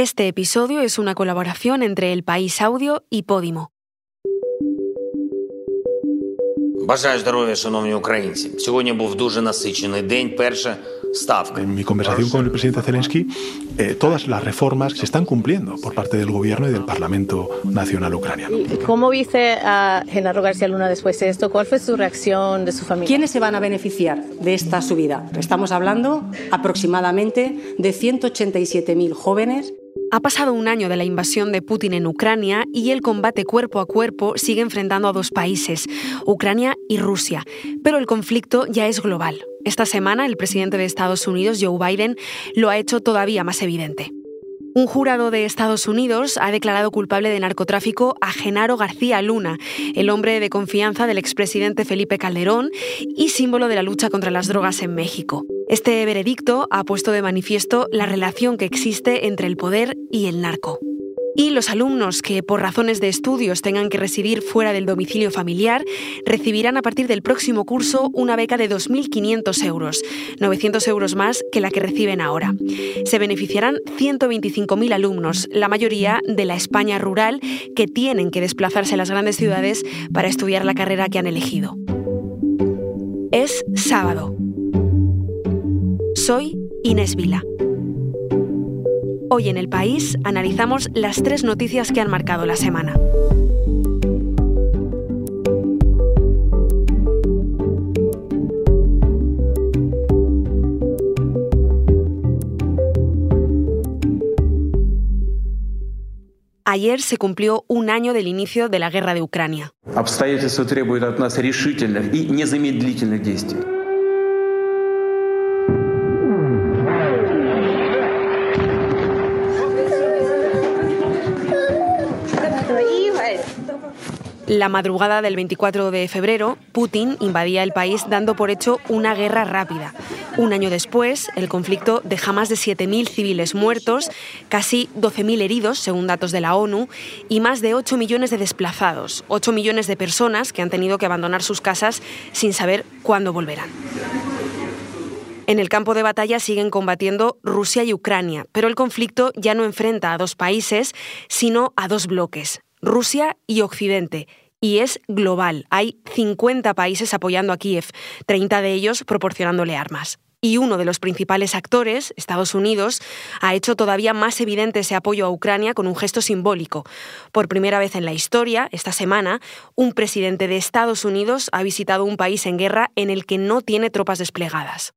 Este episodio es una colaboración entre El País Audio y Podimo. Бажаю здоров'я, шановні українці. Сьогодні був дуже насичений день. Перше En mi conversación con el presidente Zelensky, eh, todas las reformas se están cumpliendo por parte del gobierno y del Parlamento Nacional Ucraniano. ¿Cómo viste a Genaro García Luna después de esto? ¿Cuál fue su reacción de su familia? ¿Quiénes se van a beneficiar de esta subida? Estamos hablando aproximadamente de 187.000 jóvenes ha pasado un año de la invasión de Putin en Ucrania y el combate cuerpo a cuerpo sigue enfrentando a dos países, Ucrania y Rusia. Pero el conflicto ya es global. Esta semana el presidente de Estados Unidos, Joe Biden, lo ha hecho todavía más evidente. Un jurado de Estados Unidos ha declarado culpable de narcotráfico a Genaro García Luna, el hombre de confianza del expresidente Felipe Calderón y símbolo de la lucha contra las drogas en México. Este veredicto ha puesto de manifiesto la relación que existe entre el poder y el narco. Y los alumnos que por razones de estudios tengan que residir fuera del domicilio familiar recibirán a partir del próximo curso una beca de 2.500 euros, 900 euros más que la que reciben ahora. Se beneficiarán 125.000 alumnos, la mayoría de la España rural, que tienen que desplazarse a las grandes ciudades para estudiar la carrera que han elegido. Es sábado. Soy Inés Vila. Hoy en el país analizamos las tres noticias que han marcado la semana. Ayer se cumplió un año del inicio de la guerra de Ucrania. La madrugada del 24 de febrero, Putin invadía el país dando por hecho una guerra rápida. Un año después, el conflicto deja más de 7.000 civiles muertos, casi 12.000 heridos, según datos de la ONU, y más de 8 millones de desplazados, 8 millones de personas que han tenido que abandonar sus casas sin saber cuándo volverán. En el campo de batalla siguen combatiendo Rusia y Ucrania, pero el conflicto ya no enfrenta a dos países, sino a dos bloques, Rusia y Occidente, y es global. Hay 50 países apoyando a Kiev, 30 de ellos proporcionándole armas. Y uno de los principales actores, Estados Unidos, ha hecho todavía más evidente ese apoyo a Ucrania con un gesto simbólico. Por primera vez en la historia, esta semana, un presidente de Estados Unidos ha visitado un país en guerra en el que no tiene tropas desplegadas.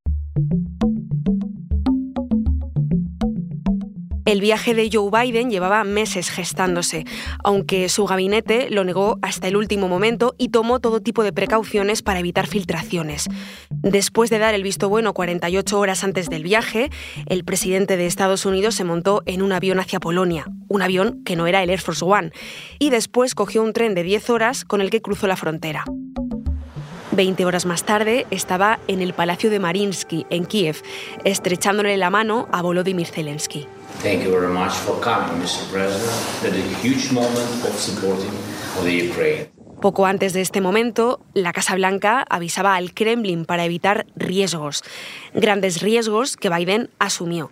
El viaje de Joe Biden llevaba meses gestándose, aunque su gabinete lo negó hasta el último momento y tomó todo tipo de precauciones para evitar filtraciones. Después de dar el visto bueno 48 horas antes del viaje, el presidente de Estados Unidos se montó en un avión hacia Polonia, un avión que no era el Air Force One, y después cogió un tren de 10 horas con el que cruzó la frontera. Veinte horas más tarde estaba en el Palacio de Marinsky, en Kiev, estrechándole la mano a Volodymyr Zelensky. Thank you very much for coming, Mr. President. That is a huge moment of supporting the Ukraine. Poco antes de este momento, la Casa Blanca avisaba al Kremlin para evitar riesgos, grandes riesgos que Biden asumió.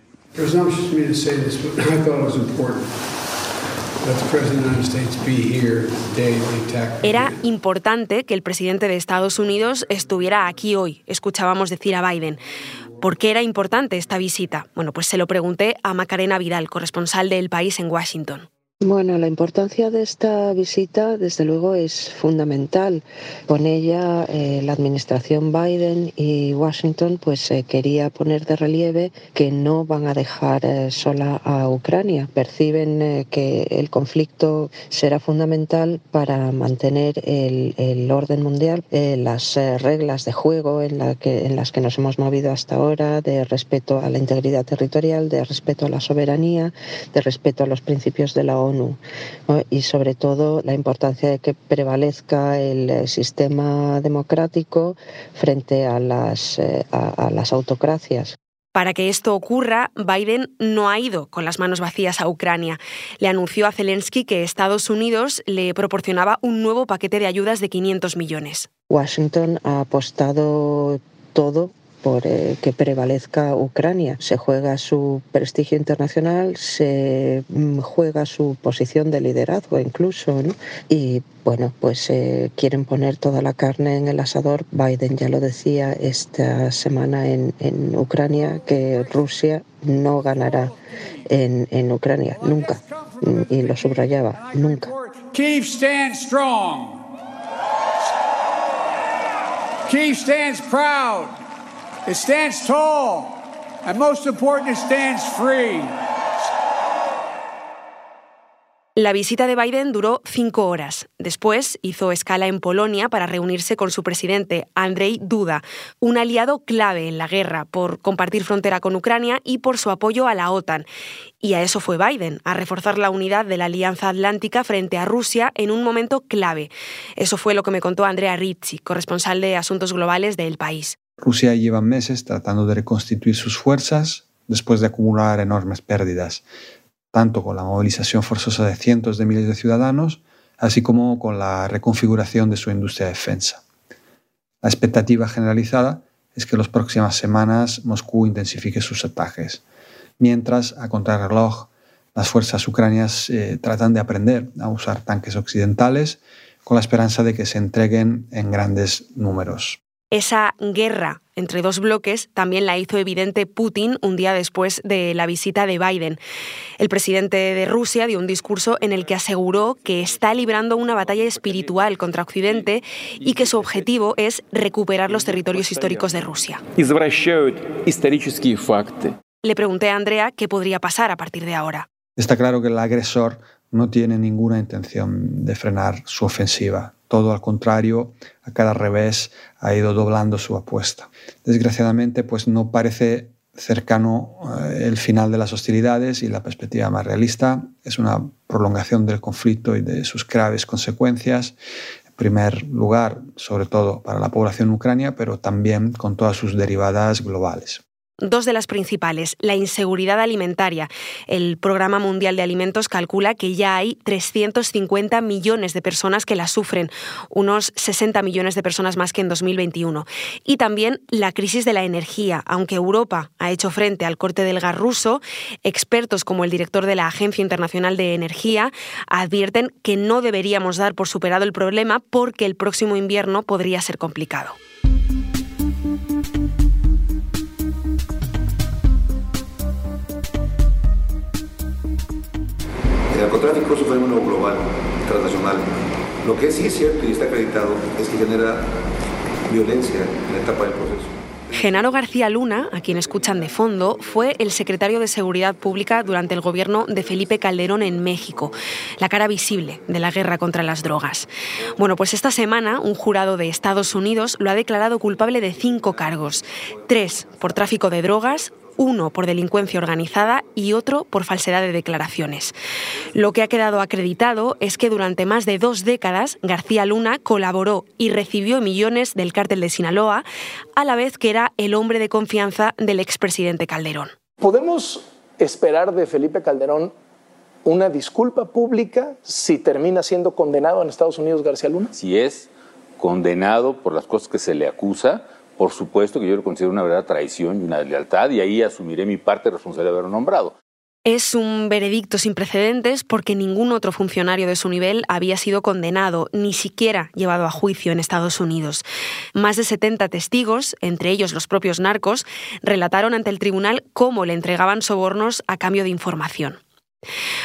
Era importante que el presidente de Estados Unidos estuviera aquí hoy, escuchábamos decir a Biden. ¿Por qué era importante esta visita? Bueno, pues se lo pregunté a Macarena Vidal, corresponsal del país en Washington. Bueno, la importancia de esta visita, desde luego, es fundamental. Con ella, eh, la administración Biden y Washington, pues eh, quería poner de relieve que no van a dejar eh, sola a Ucrania. Perciben que el conflicto será fundamental para mantener el, orden mundial, las reglas de juego en, la que, en las que nos hemos movido hasta ahora, de respeto a la integridad territorial, de respeto a la soberanía, de respeto a los principios de la ONU y sobre todo la importancia de que prevalezca el eh, sistema democrático frente a las, eh, a las autocracias. Para que esto ocurra, Biden no ha ido con las manos vacías a Ucrania. Le anunció a Zelensky que Estados Unidos le proporcionaba un nuevo paquete de ayudas de 500 millones. Washington ha apostado todo por eh, que prevalezca Ucrania. Se juega su prestigio internacional, se mm, juega su posición de liderazgo incluso, ¿no? Y bueno, pues eh, quieren poner toda la carne en el asador. Biden ya lo decía esta semana en, Ucrania que Rusia no ganará en, Ucrania, nunca. Y lo subrayaba, nunca. Kiev stands strong. Kiev stands proud. It stands tall. And most important, it stands free. La visita de Biden duró cinco horas. Después hizo escala en Polonia para reunirse con su presidente, Andrzej Duda, un aliado clave en la guerra por compartir frontera con Ucrania y por su apoyo a la OTAN. Y a eso fue Biden, a reforzar la unidad de la Alianza Atlántica frente a Rusia en un momento clave. Eso fue lo que me contó Andrea Rizzi, corresponsal de Asuntos Globales del país. Rusia lleva meses tratando de reconstituir sus fuerzas después de acumular enormes pérdidas tanto con la movilización forzosa de cientos de miles de ciudadanos, así como con la reconfiguración de su industria de defensa. La expectativa generalizada es que en las próximas semanas Moscú intensifique sus ataques, mientras, a contrarreloj, las fuerzas ucranias eh, tratan de aprender a usar tanques occidentales con la esperanza de que se entreguen en grandes números. Esa guerra entre dos bloques también la hizo evidente Putin un día después de la visita de Biden. El presidente de Rusia dio un discurso en el que aseguró que está librando una batalla espiritual contra Occidente y que su objetivo es recuperar los territorios históricos de Rusia. Le pregunté a Andrea qué podría pasar a partir de ahora. Está claro que el agresor no tiene ninguna intención de frenar su ofensiva. Todo al contrario, a cada revés ha ido doblando su apuesta. Desgraciadamente, pues no parece cercano eh, el final de las hostilidades y la perspectiva más realista es una prolongación del conflicto y de sus graves consecuencias. En primer lugar, sobre todo para la población ucrania, pero también con todas sus derivadas globales. Dos de las principales, la inseguridad alimentaria. El Programa Mundial de Alimentos calcula que ya hay 350 millones de personas que la sufren, unos 60 millones de personas más que en 2021. Y también la crisis de la energía. Aunque Europa ha hecho frente al corte del gas ruso, expertos como el director de la Agencia Internacional de Energía advierten que no deberíamos dar por superado el problema porque el próximo invierno podría ser complicado. Narcotráfico es un fenómeno global, transnacional. Lo que sí es cierto y está acreditado es que genera violencia en la etapa del proceso. Genaro García Luna, a quien escuchan de fondo, fue el secretario de Seguridad Pública durante el gobierno de Felipe Calderón en México, la cara visible de la guerra contra las drogas. Bueno, pues esta semana un jurado de Estados Unidos lo ha declarado culpable de cinco cargos, tres por tráfico de drogas, uno por delincuencia organizada y otro por falsedad de declaraciones. Lo que ha quedado acreditado es que durante más de dos décadas García Luna colaboró y recibió millones del cártel de Sinaloa, a la vez que era el hombre de confianza del expresidente Calderón. ¿Podemos esperar de Felipe Calderón una disculpa pública si termina siendo condenado en Estados Unidos García Luna? Si es condenado por las cosas que se le acusa, por supuesto que yo lo considero una verdadera traición y una deslealtad y ahí asumiré mi parte responsable de haberlo nombrado. Es un veredicto sin precedentes porque ningún otro funcionario de su nivel había sido condenado, ni siquiera llevado a juicio en Estados Unidos. Más de 70 testigos, entre ellos los propios narcos, relataron ante el tribunal cómo le entregaban sobornos a cambio de información.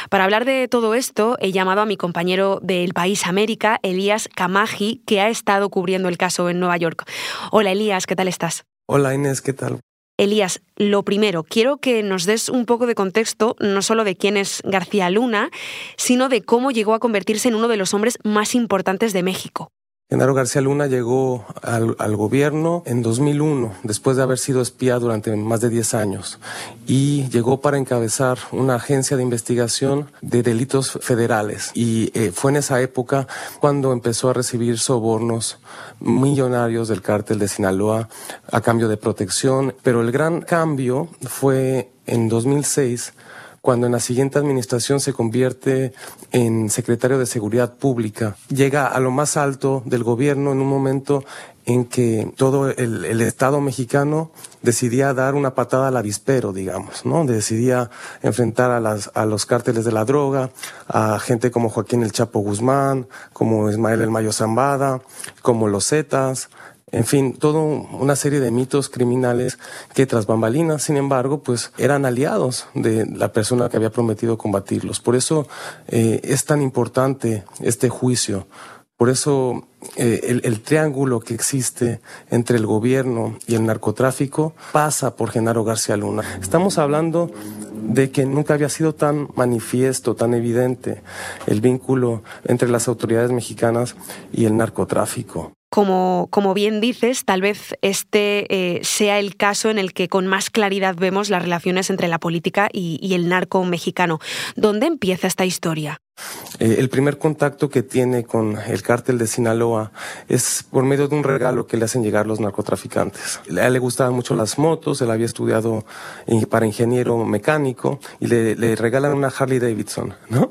Para hablar de todo esto, he llamado a mi compañero del País América, Elías Kamaji, que ha estado cubriendo el caso en Nueva York. Hola Elías, ¿qué tal estás? Hola Inés, ¿qué tal? Elías, lo primero, quiero que nos des un poco de contexto, no solo de quién es García Luna, sino de cómo llegó a convertirse en uno de los hombres más importantes de México. Genaro García Luna llegó al, gobierno en 2001, después de haber sido espía durante más de 10 años, y llegó para encabezar una agencia de investigación de delitos federales. Y eh, fue en esa época cuando empezó a recibir sobornos millonarios del cártel de Sinaloa a cambio de protección. Pero el gran cambio fue en 2006 cuando en la siguiente administración se convierte en secretario de Seguridad Pública. Llega a lo más alto del gobierno en un momento en que todo el, Estado mexicano decidía dar una patada al avispero, digamos, ¿no? Decidía enfrentar a, las, a los cárteles de la droga, a gente como Joaquín El Chapo Guzmán, como Ismael El Mayo Zambada, como los Zetas, en fin, toda una serie de mitos criminales que tras bambalinas, sin embargo, pues eran aliados de la persona que había prometido combatirlos. Por eso eh, es tan importante este juicio. Por eso eh, el, el, triángulo que existe entre el gobierno y el narcotráfico pasa por Genaro García Luna. Estamos hablando de que nunca había sido tan manifiesto, tan evidente el vínculo entre las autoridades mexicanas y el narcotráfico. Como, como, bien dices, tal vez este eh, sea el caso en el que con más claridad vemos las relaciones entre la política y, y el narco mexicano. ¿Dónde empieza esta historia? Eh, el primer contacto que tiene con el cártel de Sinaloa es por medio de un regalo que le hacen llegar los narcotraficantes. A él le gustaban mucho las motos, él había estudiado para ingeniero mecánico y le, regalan una Harley Davidson, ¿no?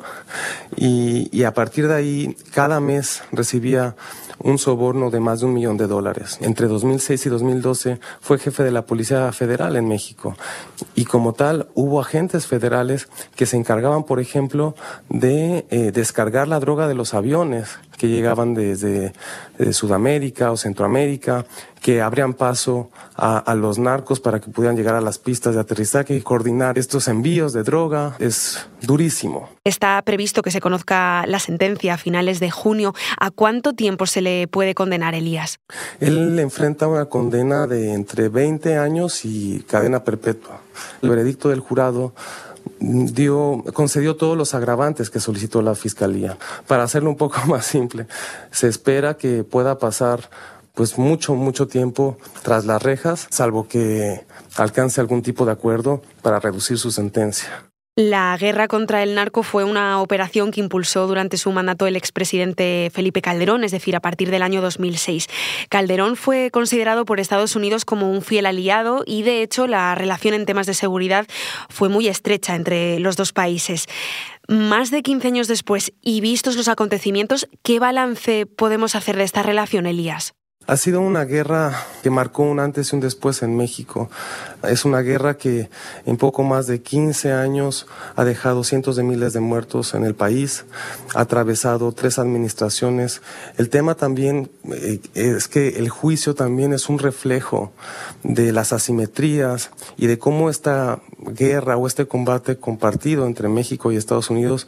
Y, y a partir de ahí, cada mes recibía un soborno de más de un millón de dólares. Entre 2006 y 2012 fue jefe de la Policía Federal en México y como tal hubo agentes federales que se encargaban, por ejemplo, de eh, descargar la droga de los aviones que llegaban desde, Sudamérica o Centroamérica, que abrían paso a, los narcos para que pudieran llegar a las pistas de aterrizaje y coordinar estos envíos de droga. Es durísimo. Está previsto que se conozca la sentencia a finales de junio. ¿A cuánto tiempo se le puede condenar, Elías? Él enfrenta una condena de entre 20 años y cadena perpetua. El veredicto del jurado dio, concedió todos los agravantes que solicitó la fiscalía. Para hacerlo un poco más simple, se espera que pueda pasar pues mucho, mucho tiempo tras las rejas, salvo que alcance algún tipo de acuerdo para reducir su sentencia. La guerra contra el narco fue una operación que impulsó durante su mandato el expresidente Felipe Calderón, es decir, a partir del año 2006. Calderón fue considerado por Estados Unidos como un fiel aliado y, de hecho, la relación en temas de seguridad fue muy estrecha entre los dos países. Más de 15 años después y vistos los acontecimientos, ¿qué balance podemos hacer de esta relación, Elías? Ha sido una guerra que marcó un antes y un después en México. Es una guerra que en poco más de 15 años ha dejado cientos de miles de muertos en el país, ha atravesado tres administraciones. El tema también eh, es que el juicio también es un reflejo de las asimetrías y de cómo esta guerra o este combate compartido entre México y Estados Unidos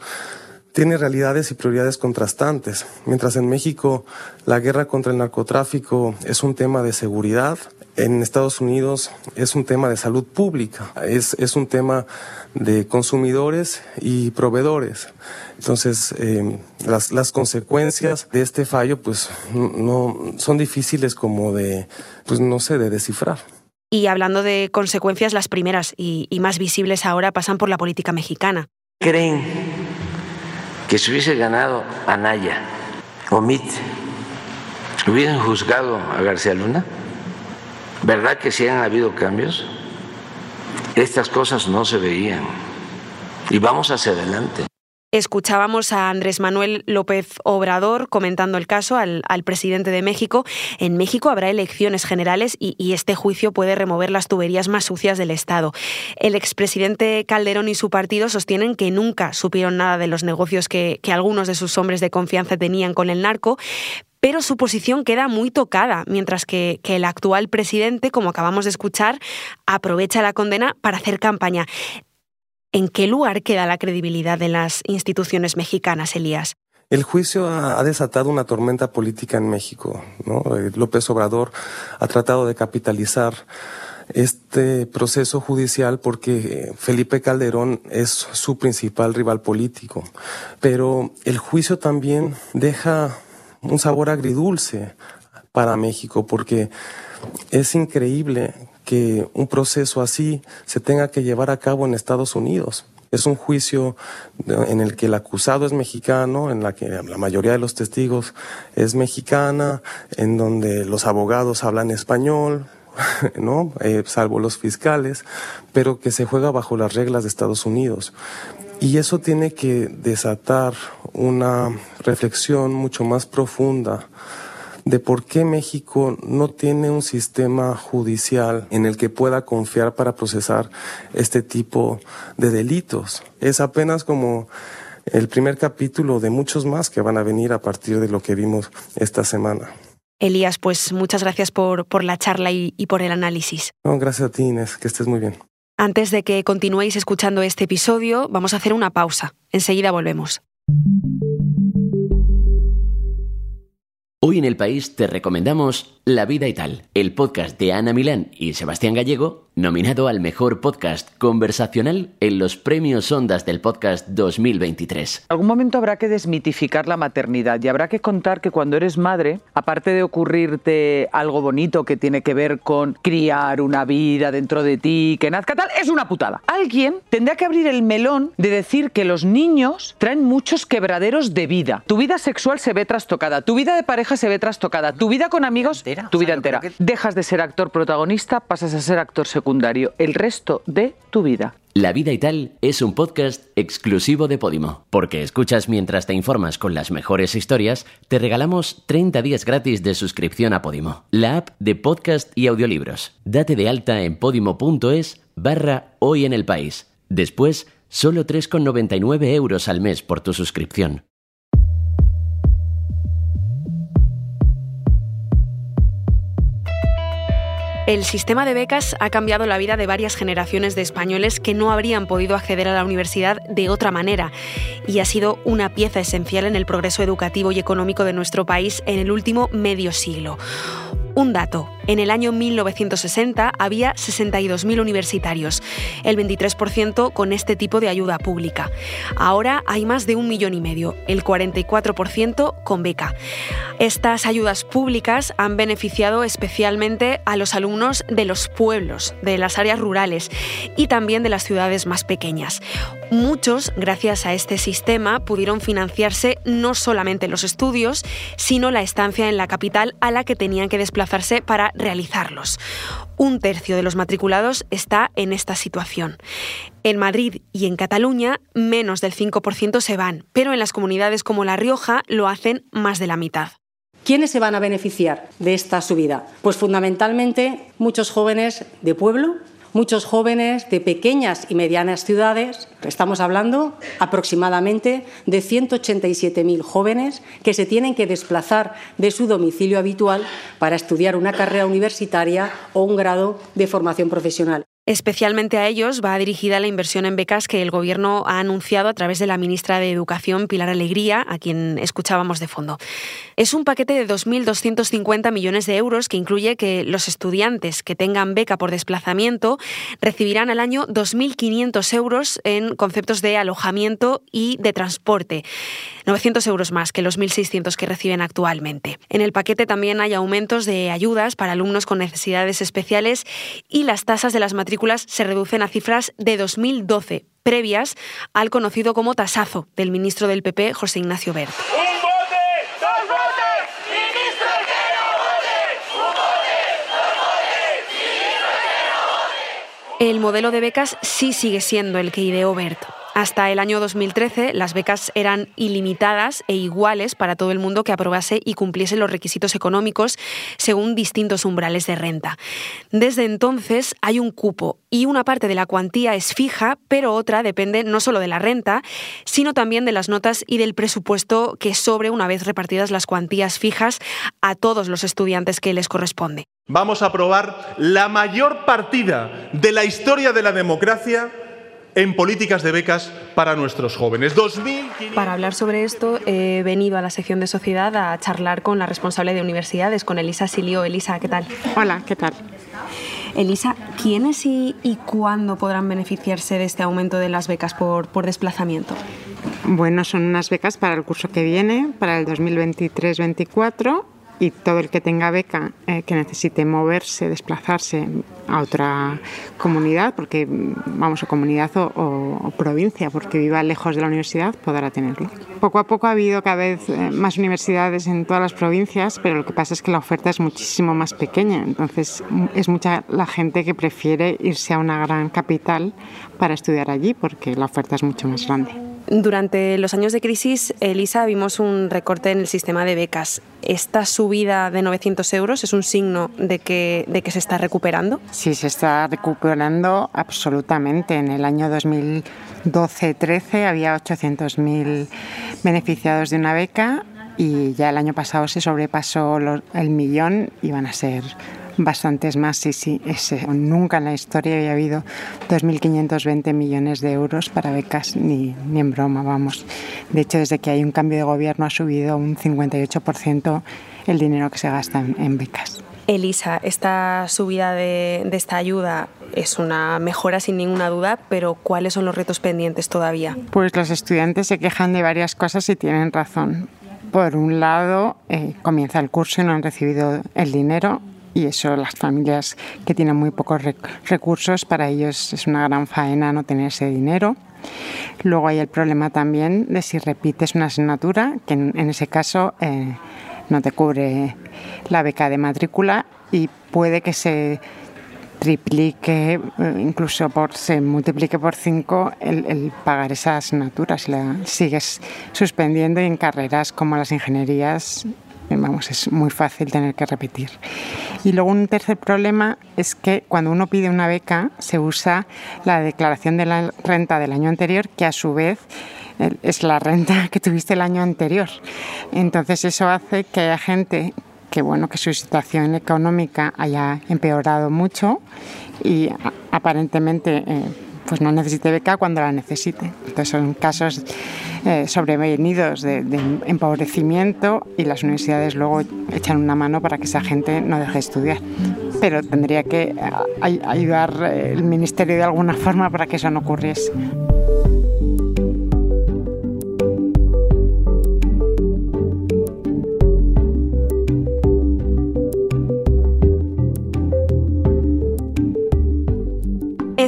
tiene realidades y prioridades contrastantes. Mientras en México la guerra contra el narcotráfico es un tema de seguridad, en Estados Unidos es un tema de salud pública, es, es un tema de consumidores y proveedores. Entonces, eh, las, las, consecuencias de este fallo, pues, no, son difíciles como de, pues, no sé, de descifrar. Y hablando de consecuencias, las primeras y, y más visibles ahora pasan por la política mexicana. ¿Creen que si hubiese ganado Anaya o Mit, hubieran juzgado a García Luna? ¿Verdad que sí han habido cambios? Estas cosas no se veían. Y vamos hacia adelante. Escuchábamos a Andrés Manuel López Obrador comentando el caso al, presidente de México. En México habrá elecciones generales y, este juicio puede remover las tuberías más sucias del Estado. El expresidente Calderón y su partido sostienen que nunca supieron nada de los negocios que, algunos de sus hombres de confianza tenían con el narco, pero su posición queda muy tocada, mientras que, que, el actual presidente, como acabamos de escuchar, aprovecha la condena para hacer campaña. ¿En qué lugar queda la credibilidad de las instituciones mexicanas, Elías? El juicio ha, desatado una tormenta política en México. Eh, López Obrador ha tratado de capitalizar este proceso judicial porque Felipe Calderón es su principal rival político. Pero el juicio también deja un sabor agridulce para México porque es increíble que un proceso así se tenga que llevar a cabo en Estados Unidos. Es un juicio en el que el acusado es mexicano, en la que la mayoría de los testigos es mexicana, en donde los abogados hablan español, ¿no? Eh, salvo los fiscales, pero que se juega bajo las reglas de Estados Unidos. Y eso tiene que desatar una reflexión mucho más profunda de por qué México no tiene un sistema judicial en el que pueda confiar para procesar este tipo de delitos. Es apenas como el primer capítulo de muchos más que van a venir a partir de lo que vimos esta semana. Elías, pues muchas gracias por, por la charla y, y, por el análisis. No, gracias a ti, Inés, que estés muy bien. Antes de que continuéis escuchando este episodio, vamos a hacer una pausa. Enseguida volvemos. Hoy en el país te recomendamos La vida y tal, el podcast de Ana Milán y Sebastián Gallego, nominado al mejor podcast conversacional en los premios Ondas del Podcast 2023. En algún momento habrá que desmitificar la maternidad y habrá que contar que cuando eres madre, aparte de ocurrirte algo bonito que tiene que ver con criar una vida dentro de ti, que nazca tal, es una putada. Alguien tendrá que abrir el melón de decir que los niños traen muchos quebraderos de vida. Tu vida sexual se ve trastocada, tu vida de pareja se ve trastocada, tu vida con amigos, tu vida entera. Dejas de ser actor protagonista, pasas a ser actor secundario el resto de tu vida. La vida y tal es un podcast exclusivo de Podimo. Porque escuchas mientras te informas con las mejores historias, te regalamos 30 días gratis de suscripción a Podimo, la app de podcast y audiolibros. Date de alta en podimo.es barra hoy en el país. Después, solo 3,99 euros al mes por tu suscripción. El sistema de becas ha cambiado la vida de varias generaciones de españoles que no habrían podido acceder a la universidad de otra manera y ha sido una pieza esencial en el progreso educativo y económico de nuestro país en el último medio siglo. Un dato, en el año 1960 había 62.000 universitarios, el 23% con este tipo de ayuda pública. Ahora hay más de un millón y medio, el 44% con beca. Estas ayudas públicas han beneficiado especialmente a los alumnos de los pueblos, de las áreas rurales y también de las ciudades más pequeñas. Muchos, gracias a este sistema, pudieron financiarse no solamente los estudios, sino la estancia en la capital a la que tenían que desplazarse para realizarlos. Un tercio de los matriculados está en esta situación. En Madrid y en Cataluña, menos del 5% se van, pero en las comunidades como La Rioja lo hacen más de la mitad. ¿Quiénes se van a beneficiar de esta subida? Pues fundamentalmente muchos jóvenes de pueblo, muchos jóvenes de pequeñas y medianas ciudades. Estamos hablando aproximadamente de 187.000 jóvenes que se tienen que desplazar de su domicilio habitual para estudiar una carrera universitaria o un grado de formación profesional. Especialmente a ellos va dirigida la inversión en becas que el Gobierno ha anunciado a través de la ministra de Educación, Pilar Alegría, a quien escuchábamos de fondo. Es un paquete de 2.250 millones de euros que incluye que los estudiantes que tengan beca por desplazamiento recibirán al año 2.500 euros en conceptos de alojamiento y de transporte. 900 euros más que los 1.600 que reciben actualmente. En el paquete también hay aumentos de ayudas para alumnos con necesidades especiales y las tasas de las matrículas se reducen a cifras de 2012, previas al conocido como tasazo del ministro del PP, José Ignacio Bert. El modelo de becas sí sigue siendo el que ideó Bert. Hasta el año 2013, las becas eran ilimitadas e iguales para todo el mundo que aprobase y cumpliese los requisitos económicos según distintos umbrales de renta. Desde entonces hay un cupo y una parte de la cuantía es fija, pero otra depende no solo de la renta, sino también de las notas y del presupuesto que sobre una vez repartidas las cuantías fijas a todos los estudiantes que les corresponde. Vamos a aprobar la mayor partida de la historia de la democracia en políticas de becas para nuestros jóvenes. 2000... Para hablar sobre esto he venido a la sección de sociedad a charlar con la responsable de universidades, con Elisa Silio. Elisa, ¿qué tal? Hola, ¿qué tal? Elisa, ¿quiénes y, y, cuándo podrán beneficiarse de este aumento de las becas por, por desplazamiento? Bueno, son unas becas para el curso que viene, para el 2023-24 y todo el que tenga beca eh, que necesite moverse, desplazarse a otra comunidad, porque vamos a comunidad o, provincia, porque viva lejos de la universidad, podrá tenerlo. Poco a poco ha habido cada vez eh, más universidades en todas las provincias, pero lo que pasa es que la oferta es muchísimo más pequeña, entonces es mucha la gente que prefiere irse a una gran capital para estudiar allí, porque la oferta es mucho más grande. Durante los años de crisis, Elisa, vimos un recorte en el sistema de becas. ¿Esta subida de 900 euros es un signo de que, se está recuperando? Sí, se está recuperando absolutamente. En el año 2012-13 había 800.000 beneficiados de una beca y ya el año pasado se sobrepasó el millón y van a ser bastantes más, sí, sí. Ese. Nunca en la historia había habido 2.520 millones de euros para becas, ni, ni en broma, vamos. De hecho, desde que hay un cambio de gobierno ha subido un 58% el dinero que se gasta en, becas. Elisa, esta subida de, de, esta ayuda es una mejora sin ninguna duda, pero ¿cuáles son los retos pendientes todavía? Pues los estudiantes se quejan de varias cosas y tienen razón. Por un lado, eh, comienza el curso y no han recibido el dinero y eso las familias que tienen muy pocos recursos, para ellos es una gran faena no tener ese dinero. Luego hay el problema también de si repites una asignatura, que en, ese caso eh, no te cubre la beca de matrícula y puede que se triplique, eh, incluso por, se multiplique por cinco el, pagar esa asignatura si la sigues suspendiendo y en carreras como las ingenierías vamos, es muy fácil tener que repetir. Y luego un tercer problema es que cuando uno pide una beca se usa la declaración de la renta del año anterior, que a su vez es la renta que tuviste el año anterior. Entonces eso hace que haya gente que bueno que su situación económica haya empeorado mucho y aparentemente eh, pues no necesite beca cuando la necesite. Entonces son casos eh, sobrevenidos de, empobrecimiento y las universidades luego echan una mano para que esa gente no deje de estudiar. Pero tendría que eh, ayudar eh, el ministerio de alguna forma para que eso no ocurriese.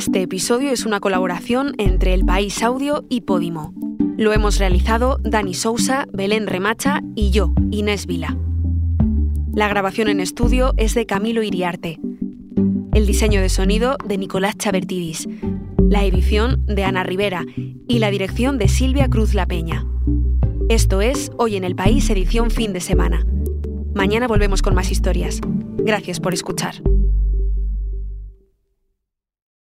Este episodio es una colaboración entre El País Audio y Podimo. Lo hemos realizado Dani Sousa, Belén Remacha y yo, Inés Vila. La grabación en estudio es de Camilo Iriarte. El diseño de sonido de Nicolás Chabertidis. La edición de Ana Rivera y la dirección de Silvia Cruz La Peña. Esto es Hoy en el País, edición fin de semana. Mañana volvemos con más historias. Gracias por escuchar.